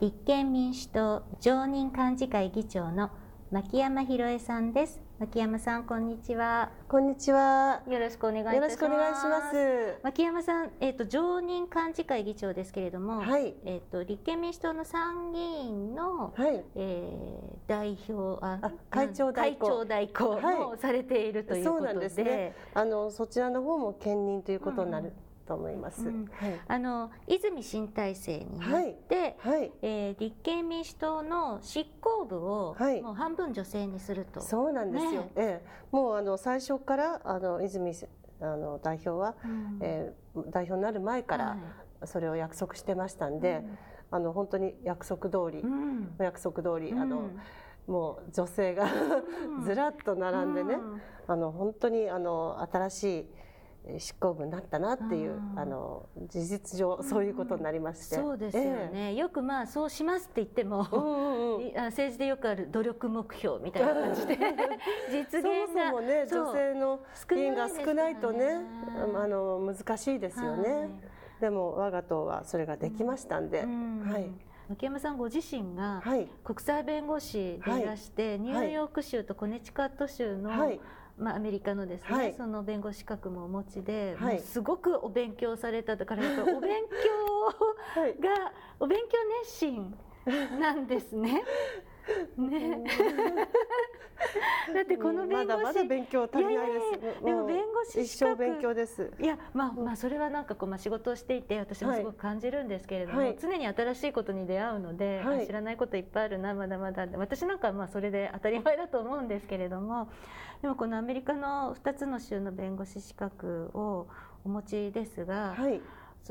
立憲民主党常任幹事会議長の牧山博恵さんです。牧山さんこんにちは。こんにちは。よろしくお願いします。よろしくお願いします。牧山さんえっ、ー、と常任幹事会議長ですけれども、はい、えっ、ー、と立憲民主党の参議院の、はい、えー、代表あ会長代行。会長代行もされているということで、はい、そうなんですね。あのそちらの方も兼任ということになる、うんと思います。うんはい、あの泉新体制によって、はい。はい、えー、立憲民主党の執行部を、もう半分女性にすると。そうなんですよ。ね、ええ、もうあの最初からあの泉あの代表は、うん、えー、代表になる前からそれを約束してましたんで、うん、あの本当に約束通り、うん、約束通り、あの。もう女性が ずらっと並んでね、あの本当にあの新しい執行部になったなっていう、あの事実上そういうことになりまして、そうですよね、えー、よくまあそうしますって言っても、うんうん、政治でよくある努力目標みたいな感じで 実現がそもそもね女性の議員が少ないとねあの難しいですよね、はい、でも我が党はそれができましたんで、うんはい。牧山さんご自身が国際弁護士でいらして、はい、ニューヨーク州とコネチカット州の、はいまあ、アメリカのですね、はい、その弁護士資格もお持ちで、はい、すごくお勉強されただからやっぱお勉強が、はい、お勉強熱心なんですね。ね、だってこの弁護士、まだまだ勉強足りないです。でも弁護士一生勉強です。いやまあまあそれはなんかこうまあ仕事をしていて私もすごく感じるんですけれども、はい、常に新しいことに出会うので、はい、知らないこといっぱいあるなまだまだ。私なんかまあそれで当たり前だと思うんですけれども、でもこのアメリカの2つの州の弁護士資格をお持ちですが。はい。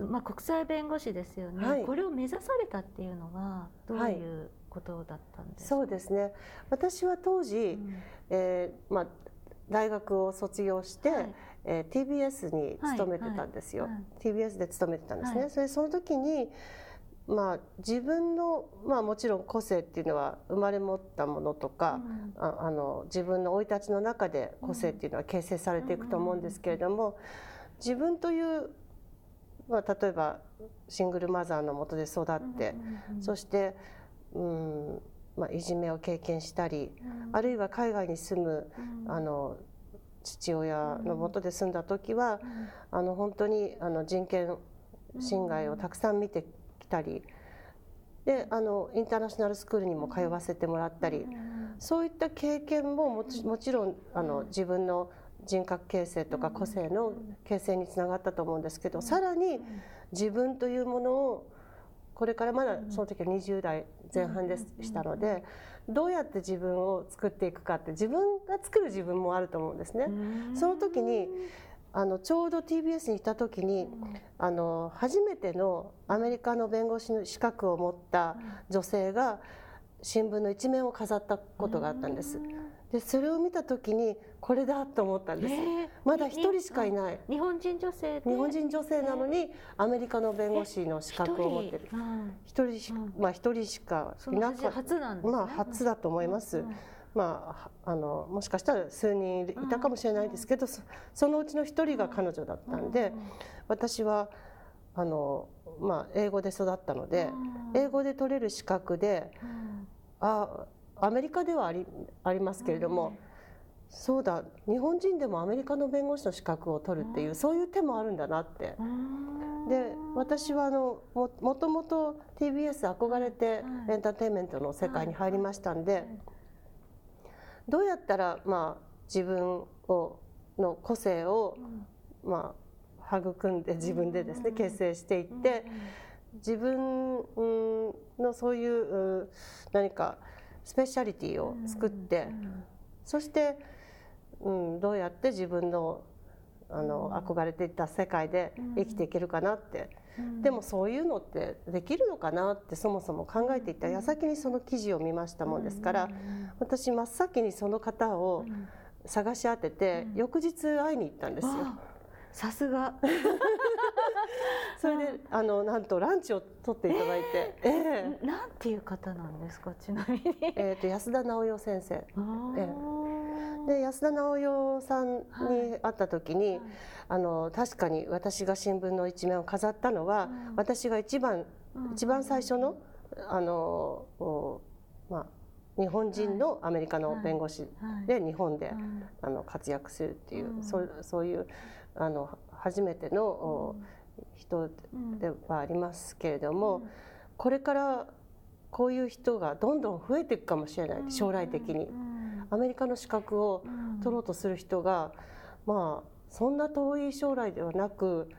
まあ、国際弁護士ですよね、はい、これを目指されたっていうのはどういうことだったんです。そうですね。私は当時、うん、えー、まあ、大学を卒業して、はい、えー、TBS に勤めてたんですよ、はい。はい、TBS で勤めてたんですね、それその時にまあ、自分の、まあ、もちろん個性っていうのは生まれ持ったものとか、うん、ああの自分の生い立ちの中で個性っていうのは形成されていくと思うんですけれども、自分というまあ、例えばシングルマザーのもとで育って、そして、うんまあ、いじめを経験したり、あるいは海外に住む、あの父親のもとで住んだ時は、あの本当にあの人権侵害をたくさん見てきたりであのインターナショナルスクールにも通わせてもらったり、そういった経験ももちもちろんあの自分の人格形成とか個性の形成につながったと思うんですけどさらに自分というものをこれからまだその時は20代前半でしたのでどうやって自分を作っていくかって自分が作る自分もあると思うんですね。その時にあのちょうど TBS にいた時にあの初めてのアメリカの弁護士の資格を持った女性が新聞の一面を飾ったことがあったんです。でそれを見た時にこれだと思ったんです、まだ一人しかいない。日本人女性日本人女性なのにアメリカの弁護士の資格を持ってる。一人？し、まあ一人しかいなか初なんです、ね、まあ初だと思います、まあ、あのもしかしたら数人いたかもしれないですけど、そのうちの一人が彼女だったんで、私はあの、まあ、英語で育ったので、英語で取れる資格で、あアメリカではありありますけれども、そうだ日本人でもアメリカの弁護士の資格を取るっていうそういう手もあるんだなって。で私はあのももともと TBS 憧れてエンターテインメントの世界に入りましたんでどうやったらまあ自分をの個性をまあ育んで自分でですね形成していって自分のそういう何かスペシャリティを作って、そして、うん、どうやって自分のあの憧れていた世界で生きていけるかなって、でもそういうのってできるのかなってそもそも考えていた。矢先にその記事を見ましたもんですから、私真っ先にその方を探し当てて、翌日会いに行ったんですよ。さすが。それであのなんとランチを取っていただいて、えー、なんていう方なんですかちなみに。えっと安田直代先生、えー、で安田直代さんに会った時に、はい、あの確かに私が新聞の一面を飾ったのは、うん、私が一番、うん、一番最初のあのまあ日本人のアメリカの弁護士で日本であの活躍するっていう、そうそういうあの初めての人ではありますけれども、これからこういう人がどんどん増えていくかもしれない将来的に。アメリカの資格を取ろうとする人が、まあそんな遠い将来ではなく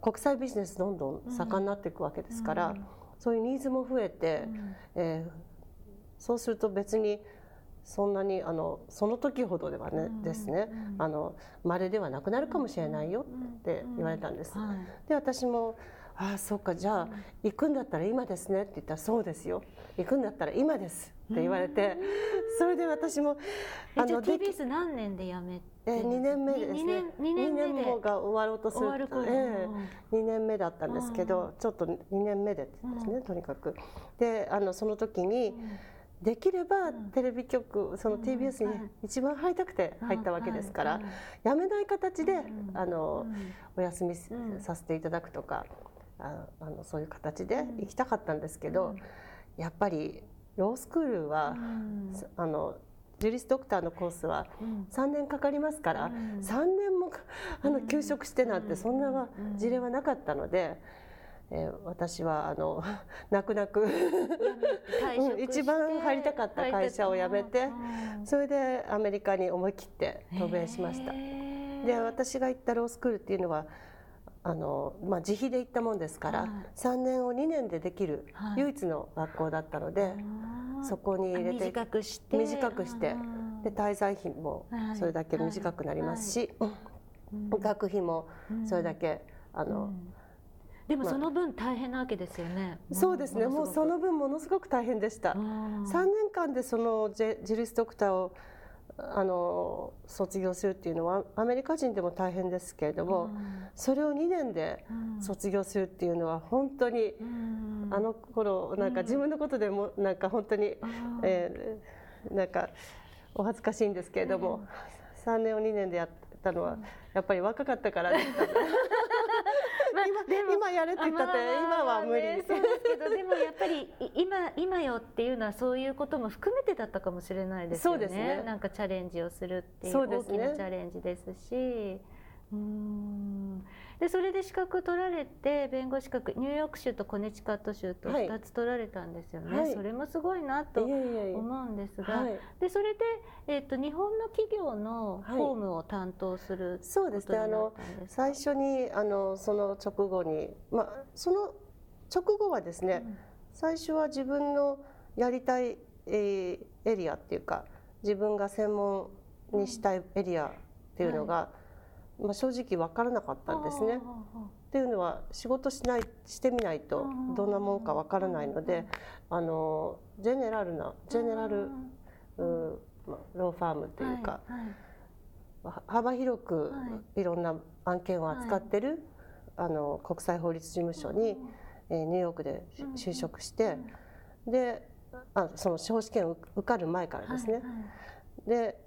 国際ビジネスどんどん盛んになっていくわけですから、そういうニーズも増えて、えー、そうすると別にそんなにあのその時ほどではね、うん、ですね、うん、あの稀ではなくなるかもしれないよって言われたんです。はい、で私もああそっかじゃあ行くんだったら今ですねって言ったらそうですよ。行くんだったら今ですって言われてそれで私もあの TBS 何年で辞めえー、2年目ですね。2, 年 2, 年2年もが終わろうとするる、えー、2年目だったんですけどちょっと2年目でですねとにかく。であのその時に、できればテレビ局その TBS に一番入りたくて入ったわけですから辞めない形であのお休みさせていただくとかあのそういう形で行きたかったんですけどやっぱりロースクールはあのジュリスドクターのコースは3年かかりますから3年もあの休職してなんてそんな事例はなかったので。えー、私はあの 泣く泣く。一番入りたかった会社を辞めてそれでアメリカに思い切って渡米しました。で私が行ったロースクールっていうのはあの、まあ、自費で行ったもんですから、はい、3年を2年でできる唯一の学校だったので、はい、そこに入れて短くして。短くしてで滞在費もそれだけ短くなりますし、はい、学費もそれだけ、あの、うんでもその分大変なわけですよね。そうですね。もうその分ものすごく大変でした。3年間でそのジェジリスドクターをあの卒業するっていうのはアメリカ人でも大変ですけれども、それを2年で卒業するっていうのは本当に、あの頃なんか自分のことでもなんか本当に、えー、なんかお恥ずかしいんですけれども、3年を2年でやったのはやっぱり若かったからでした。まあ、今今やれって言ったって、今は無理、ね、そうですけどでもやっぱり今今よっていうのはそういうことも含めてだったかもしれないですよね。ねなんかチャレンジをするっていう大きなチャレンジですし。うんでそれで資格取られて弁護士資格ニューヨーク州とコネチカット州と2つ取られたんですよね、はい、それもすごいなと思うんですが、はい、でそれで、えーと、日本の企業の法務を担当する、はい、そうですね。あの最初にあのその直後に、まあ、その直後はですね、うん、最初は自分のやりたい、えー、エリアっていうか自分が専門にしたいエリアっていうのが、まあ、正直分からなかったんですね。っていうのは仕事しないしてみないとどんなもんか分からないのであのジェネラルなジェネラルローファームというか、幅広くい。ろんな案件を扱ってる、あの国際法律事務所に、えー、ニューヨークで就職して、であその司法試験受かる前からですね。で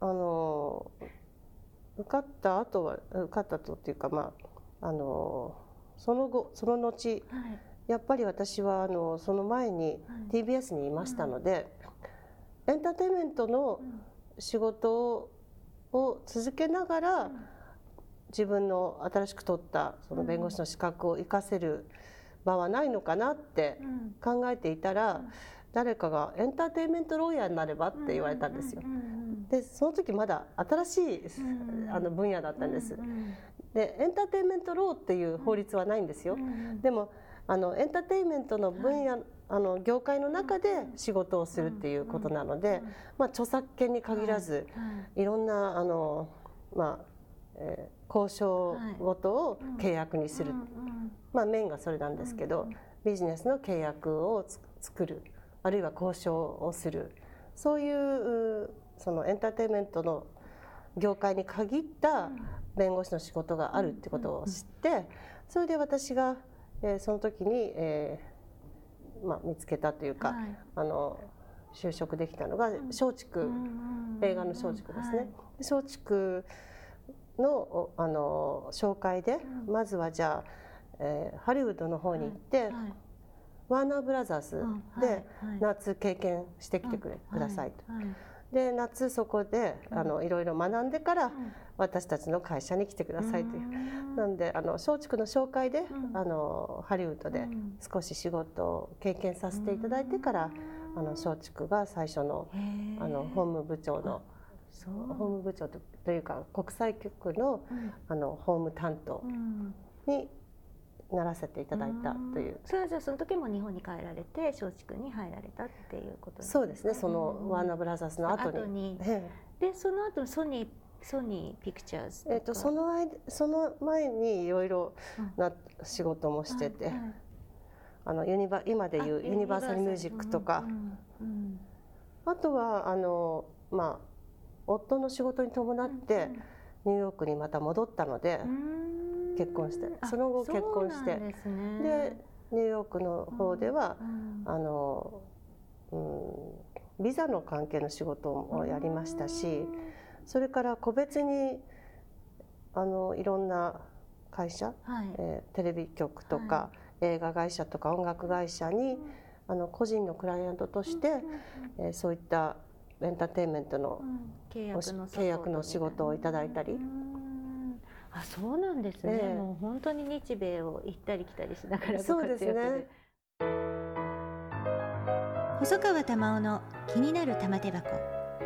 あの受かった後は受かったとっていうかまああのその後その後、はい、やっぱり私はあのその前に TBS にいましたので、エンターテインメントの仕事を続けながら、自分の新しく取ったその弁護士の資格を生かせる場はないのかなって考えていたら、誰かがエンターテインメントロイヤーになればって言われたんですよ。でその時まだ新しいあの分野だったんです。でエンターテインメントローっていう法律はないんですよ。でもあのエンターテインメントの分野、あの業界の中で仕事をするっていうことなので、まあ、著作権に限らず、い。ろんなあの、まあ、えー、交渉ごとを契約にする、まあメインがそれなんですけど、ビジネスの契約を作る。あるいは交渉をする。そういうそのエンターテインメントの業界に限った弁護士の仕事があるってことを知ってそれで私が、えー、その時に、えーまあ、見つけたというか、はい、あの就職できたのが松竹、映画の松竹ですね。松竹のあの紹介で、まずはじゃあ、えー、ハリウッドの方に行って、ワーナーブラザーズで夏経験してきてくれ、くださいと。で夏そこであのいろいろ学んでから私たちの会社に来てくださいという。なんであの松竹の紹介で、あのハリウッドで少し仕事を経験させていただいてからあの松竹が最初のあの法務部長の。法務部長というか国際局の,、あの法務担当にならせていただいたという。それはじゃあその時も日本に帰られて松竹に入られたっていうことそうですね。そのワーナーブラザーズの後に。後に。でその後ソニーソニーピクチャーズえっ、とその間その前にいろいろな仕事もしてて、はいはい、あのユニバ今でいうユニバーサル。ミュージックとか、うんうん、あとはあのまあ夫の仕事に伴ってニューヨークにまた戻ったので。うん結婚してその後結婚して。で、ね、ニューヨークの方では、うん、あの、うん、ビザの関係の仕事もやりましたしそれから個別にあのいろんな会社、はい、えー、テレビ局とか、はい、映画会社とか音楽会社に、あの個人のクライアントとして、えー、そういったエンターテインメントの,、契約の仕事をいただいたり。あそうなんですね、えー、もう本当に日米を行ったり来たりしながらご活躍で。ね、細川玉緒の気になる玉手箱。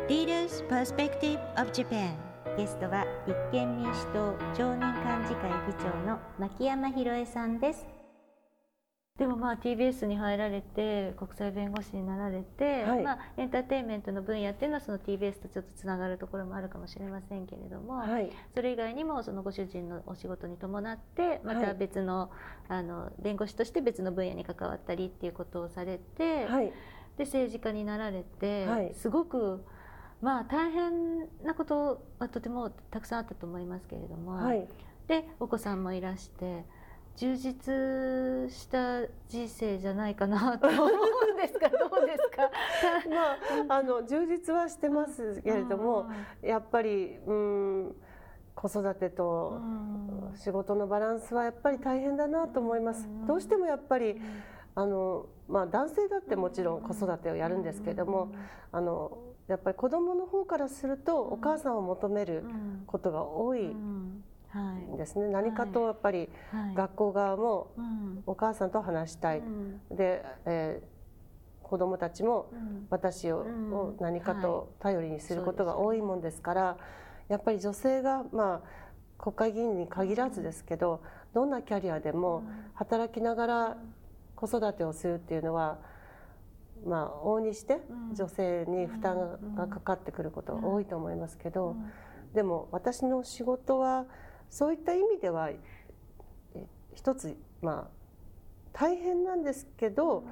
Leaders Perspective of Japan ゲストは立憲民主党常任幹事会議長の牧山博恵さんですでもまあ TBS に入られて国際弁護士になられて、はい、まあ、エンターテインメントの分野っていうのはその TBS とちょっとつながるところもあるかもしれませんけれども、はい、それ以外にもそのご主人のお仕事に伴ってまた別のはい、あの弁護士として別の分野に関わったりっていうことをされて、で政治家になられて、すごくまあ大変なことはとてもたくさんあったと思いますけれども、でお子さんもいらして。充実した人生じゃないかなと思うんですがどうですか？まああの充実はしてますけれどもやっぱりうん子育てと仕事のバランスはやっぱり大変だなと思います。どうしてもやっぱりあのまあ、男性だってもちろん子育てをやるんですけれどもあのやっぱり子どもの方からするとお母さんを求めることが多いですね、はい、何かとやっぱり学校側もお母さんと話したい、うん、で、えー、子どもたちも私を,、を何かと頼りにすることが多いもんですから、やっぱり女性がまあ国会議員に限らずですけどどんなキャリアでも働きながら子育てをするっていうのはまあ往々にして女性に負担がかかってくることが多いと思いますけどでも私の仕事はそういった意味では一つまあ大変なんですけど、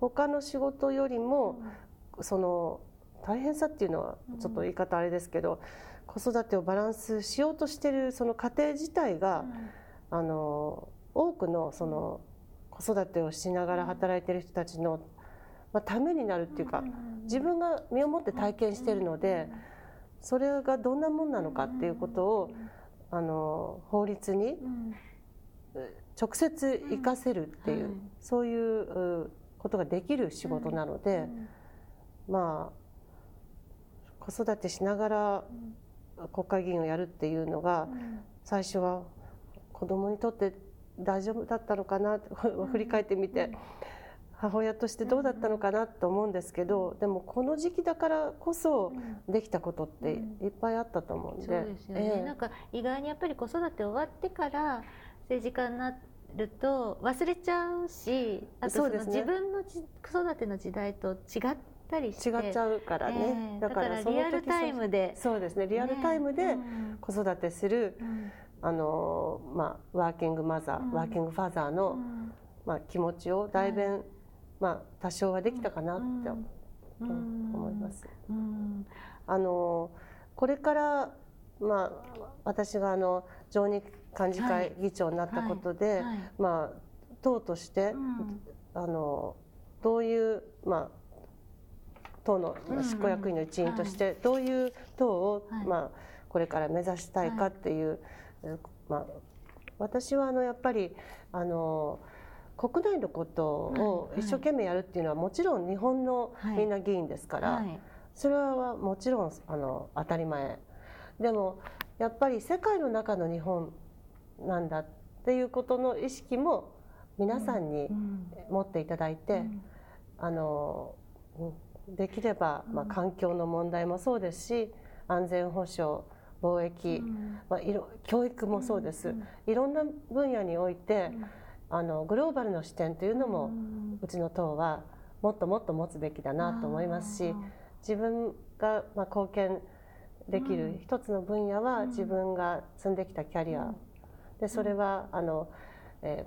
他の仕事よりも、その大変さっていうのはちょっと言い方あれですけど、子育てをバランスしようとしてるその家庭自体が、あの多くのその子育てをしながら働いてる人たちの、まあ、ためになるっていうか自分が身をもって体験してるのでそれがどんなもんなのかっていうことをあの法律に直接生かせるっていう、そういうことができる仕事なので、まあ子育てしながら国会議員をやるっていうのが、最初は子供にとって大丈夫だったのかな 振り返ってみて。母親としてどうだったのかなと思うんですけど、でもこの時期だからこそできたことっていっぱいあったと思うんで、そうですよね、えー、なんか意外にやっぱり子育て終わってから政治家になると忘れちゃうしあとその自分の子育ての時代と違っったりして。違っちゃうからね、えー、だからリアルタイムで。そうですね。リアルタイムで子育てする、ねうん、あのまあ、ワーキングマザー、うん、ワーキングファザーの、まあ、気持ちを代弁、まあ、多少はできたかなって思います。あのこれからまあ、私があの常任幹事会議長になったことで、はい。はい、まあ、党として、うん、あのどういう、まあ、党の執行役員の一員として、どういう党を、まあ、これから目指したいかっていう、まあ、私はあのやっぱりあの国内のことを一生懸命やるっていうのはもちろん日本のみんな議員ですから、それはもちろんあの当たり前。でもやっぱり世界の中の日本なんだっていうことの意識も皆さんに持っていただいて、あのできれば、まあ、環境の問題もそうですし安全保障貿易、まあ、いろ教育もそうです、いろんな分野において、あのグローバルの視点というのも、うちの党はもっともっと持つべきだなと思いますし自分が、まあ、貢献できる一つの分野は自分が積んできたキャリア。でそれはあの、え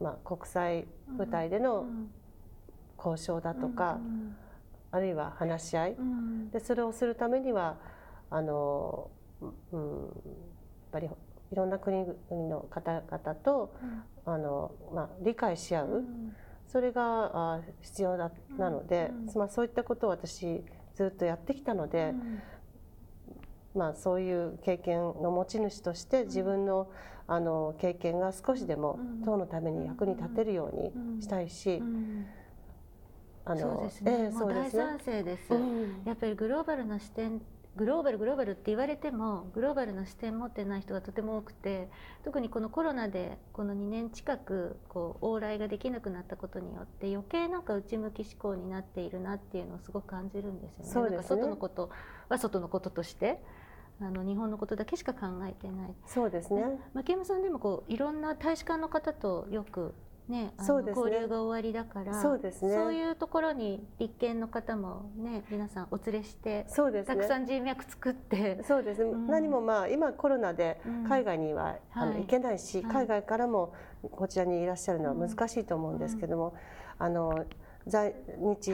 ーまあ、国際舞台での交渉だとか、あるいは話し合い、でそれをするためにはあの、うん、やっぱりいろんな国々の方々と、あのまあ、理解し合う、それがあ必要だなので、まあ、そういったことを私ずっとやってきたので。まあ、そういう経験の持ち主として自分のあの経験が少しでも党のために役に立てるようにしたいし。あのそうですね、えー、もう大賛成です、うん、やっぱりグローバルな視点グローバルグローバルって言われてもグローバルな視点持ってない人がとても多くて特にこのコロナでこの2年近くこう往来ができなくなったことによって余計なんか内向き思考になっているなっていうのをすごく感じるんですよね。そうですね外のことは外のこととしてあの日本のことだけしか考えてない。そうですね。牧山さんでもこういろんな大使館の方とよくね、あの、ね、交流が終わりだからそうですね。そういうところに立憲の方もね皆さんお連れしてそうです、ね、たくさん人脈作って。そうですね、うん、何もまあ今コロナで海外には、うん、あの行けないし、はい、海外からもこちらにいらっしゃるのは難しいと思うんですけども、うん、あの在日、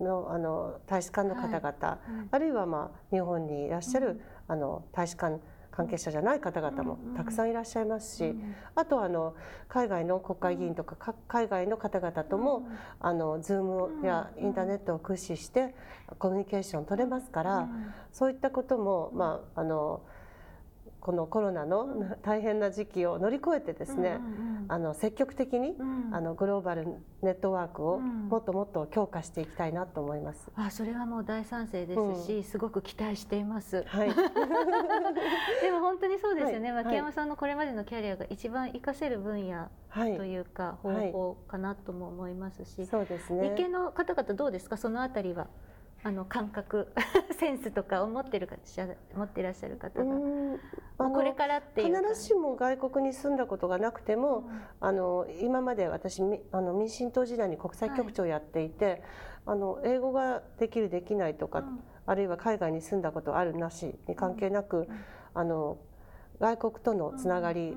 のあの大使館の方々、はい、あるいはまあ日本にいらっしゃる、あの大使館関係者じゃない方々もたくさんいらっしゃいますし、あとあの海外の国会議員とか海外の方々とも、あの Zoom やインターネットを駆使してコミュニケーション取れますから、そういったこともまああの。このコロナの大変な時期を乗り越えてですね、あの積極的に、あのグローバルネットワークをもっともっと強化していきたいなと思います。あ、それはもう大賛成ですし、すごく期待しています。はい。でも本当にそうですよね。牧山さんのこれまでのキャリアが一番活かせる分野というか、方法かなとも思いますし、そうですね。理系の方々どうですか？そのあたりは。あの感覚 センスとかを持ってるか持っていらっしゃる方が。これからっていう必ずしも外国に住んだことがなくても、うん、あの今まで私あの民進党時代に国際局長をやっていて、はい、あの英語ができるできないとか、うん、あるいは海外に住んだことあるなしに関係なく、うん、あの外国とのつながり、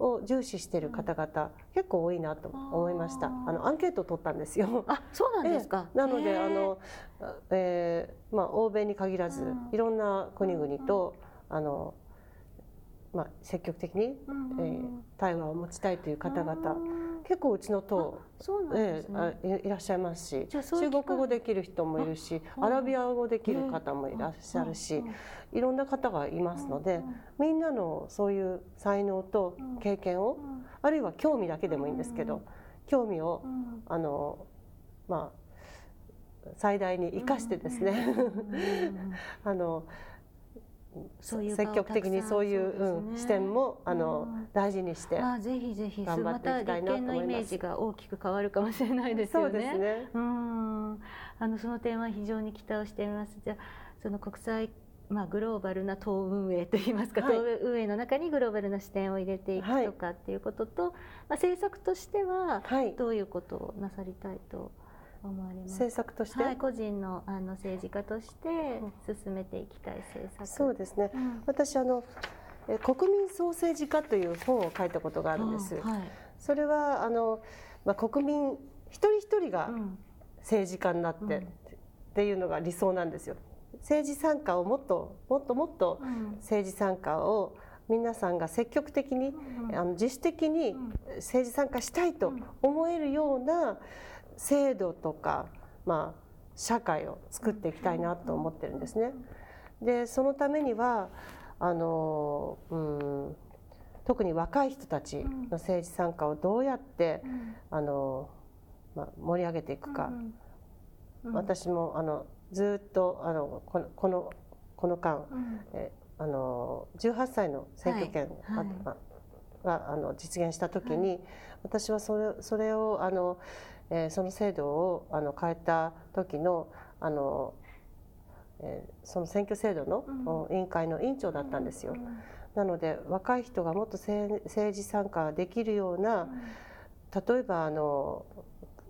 を重視している方々、結構多いなと思いました。あのアンケートを取ったんですよ。あ、そうなんですか？なのであの、えー、まあ欧米に限らず、いろんな国々と、あのまあ積極的に、えー、対話を持ちたいという方々。結構うちの党そうなんですね、えー、いらっしゃいますし中国語できる人もいるしアラビア語できる方もいらっしゃるし、いろんな方がいますので、みんなのそういう才能と経験を、あるいは興味だけでもいいんですけど、興味を、あのまあ最大に生かしてですねあの積極的にそういう、うん、視点もあの、大事にして、まあ、ぜひぜひ頑張っていきたいなと思います。また立憲のイメージが大きく変わるかもしれないですよね。そうですね。うん、あのその点は非常に期待をしています。じゃその国際まあ、グローバルな党運営といいますか、はい、党運営の中にグローバルな視点を入れていくとかっていうことと、はい、まあ、政策としてはどういうことをなさりたいと思われます。政策として、はい、個人のあの政治家として進めていきたい政策。そうですね。うん、私あの国民総政治家という本を書いたことがあるんです。はい、それはあのまあ国民一人一人が政治家になって、うん、っていうのが理想なんですよ。政治参加をもっともっともっと政治参加を皆さんが積極的に、うん、あの自主的に政治参加したいと思えるような制度とか、まあ、社会を作っていきたいなと思ってるんですね。でそのためにはあの、うん、特に若い人たちの政治参加をどうやって、あのまあ、盛り上げていくか、私もあのずっとあのこのこのこの間、えあの18歳の選挙権が、あの実現した時に、私はそれそれをあの、えー、その制度をあの変えた時のあの、えー、その選挙制度の、委員会の委員長だったんですよ。なので若い人がもっと政治参加できるような、例えばあの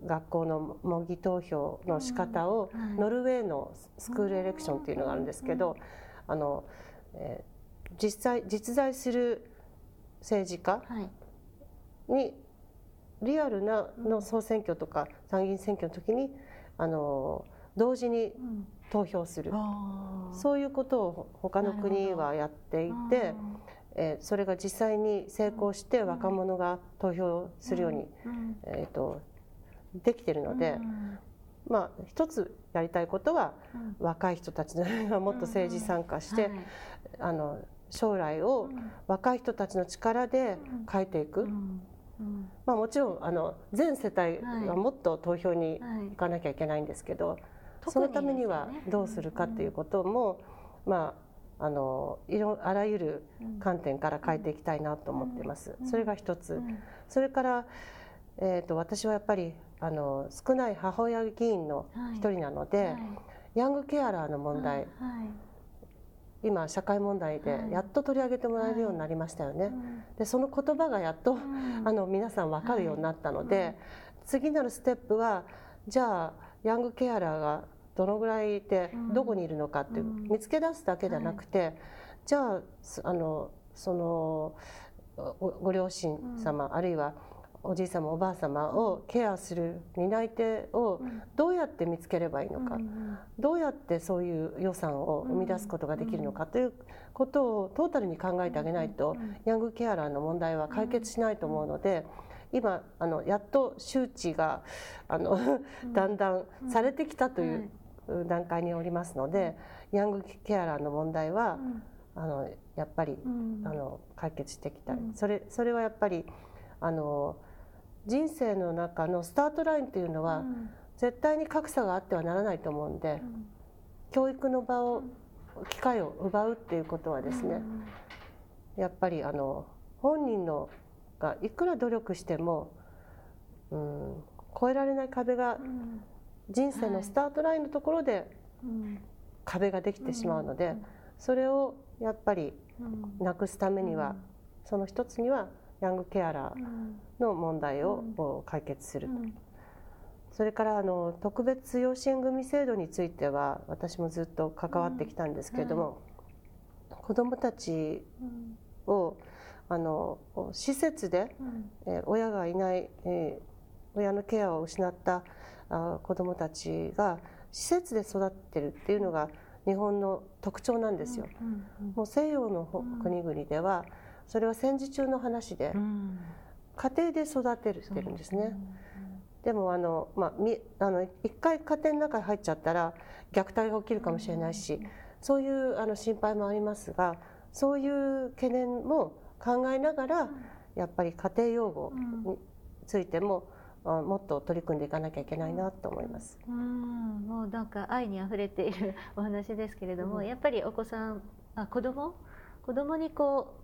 学校の模擬投票の仕方を、ノルウェーのスクールエレクションっていうのがあるんですけど、あのえー、実際実在する政治家にリアルなの総選挙とか参議院選挙の時にあの同時に投票する、うん、そういうことを他の国はやっていて、えー、それが実際に成功して若者が投票するように、うん、えーと、できてるので、うん、まあ一つやりたいことは、若い人たちがもっと政治参加して、はい。あの将来を若い人たちの力で変えていく。まあ、もちろんあの全世帯がもっと投票に行かなきゃいけないんですけど、そのためにはどうするかっていうことも、まあ、あのいろあらゆる観点から変えていきたいなと思っています。それが一つ、それから、えーと、私はやっぱりあの少ない母親議員の一人なので、ヤングケアラーの問題、今社会問題でやっと取り上げてもらえるようになりましたよね。でその言葉がやっと、あの皆さん分かるようになったので、次なるステップはじゃあヤングケアラーがどのぐらいいてどこにいるのかっていう、見つけ出すだけじゃなくて、じゃああのそのご両親様、あるいはおじい様おばあ様をケアする担い手をどうやって見つければいいのか、どうやってそういう予算を生み出すことができるのかということをトータルに考えてあげないと、ヤングケアラーの問題は解決しないと思うので。今あのやっと周知があの だんだんされてきたという段階におりますので、ヤングケアラーの問題は、あのやっぱり、あの解決していきたい、それそれはやっぱりあの人生の中のスタートラインというのは、絶対に格差があってはならないと思うんで、教育の場を機会を奪うっていうことはですね、やっぱりあの本人のがいくら努力しても、うん、越えられない壁が人生のスタートラインのところで壁ができてしまうので、それをやっぱりなくすためには、その一つにはヤングケアラーの問題を解決すると。それからあの特別養子縁組制度については私もずっと関わってきたんですけれども、うん、子どもたちをあの施設で、うん、え親がいない、え親のケアを失ったあ子どもたちが施設で育ってるっていうのが日本の特徴なんですよ。もう西洋の国々では、それは戦時中の話で、家庭で育てるてるんですね。でもあの、まあ、みあの一回家庭の中に入っちゃったら虐待が起きるかもしれないし、そういうあの心配もありますがそういう懸念も考えながら、やっぱり家庭養護についても、もっと取り組んでいかなきゃいけないなと思います。うん、もうなんか愛に溢れているお話ですけれども、うん、やっぱりお子さん、あ子供？子供にこ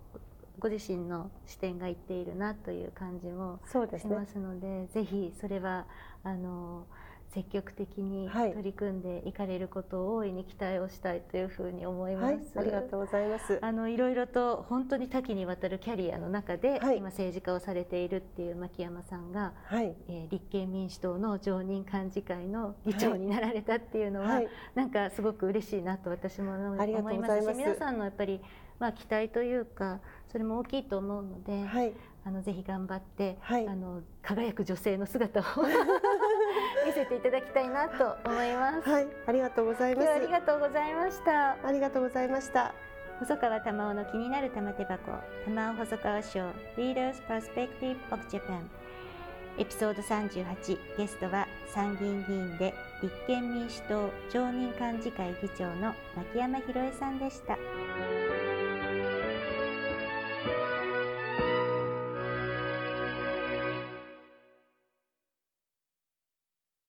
ご自身の視点がいっているなという感じもしますので、ね、ぜひそれはあの積極的に取り組んでいかれることを大いに期待をしたいというふうに思います。はい、ありがとうございます。あのいろいろと本当に多岐にわたるキャリアの中で、はい、今政治家をされているっていう牧山さんが、はい、えー、立憲民主党の常任幹事会の議長になられたっていうのは、はい、なんかすごく嬉しいなと私も思います。し、皆さんのやっぱりまあ期待というかそれも大きいと思うので、はい、あのぜひ頑張って、はい、あの輝く女性の姿を 見せていただきたいなと思います。はい、ありがとうございます。ありがとうございました。ありがとうございました。細川玉緒の気になる玉手箱、玉緒細川賞 Leaders Perspective of Japan エピソード38ゲストは参議院議員で立憲民主党常任幹事会議長の牧山博恵さんでした。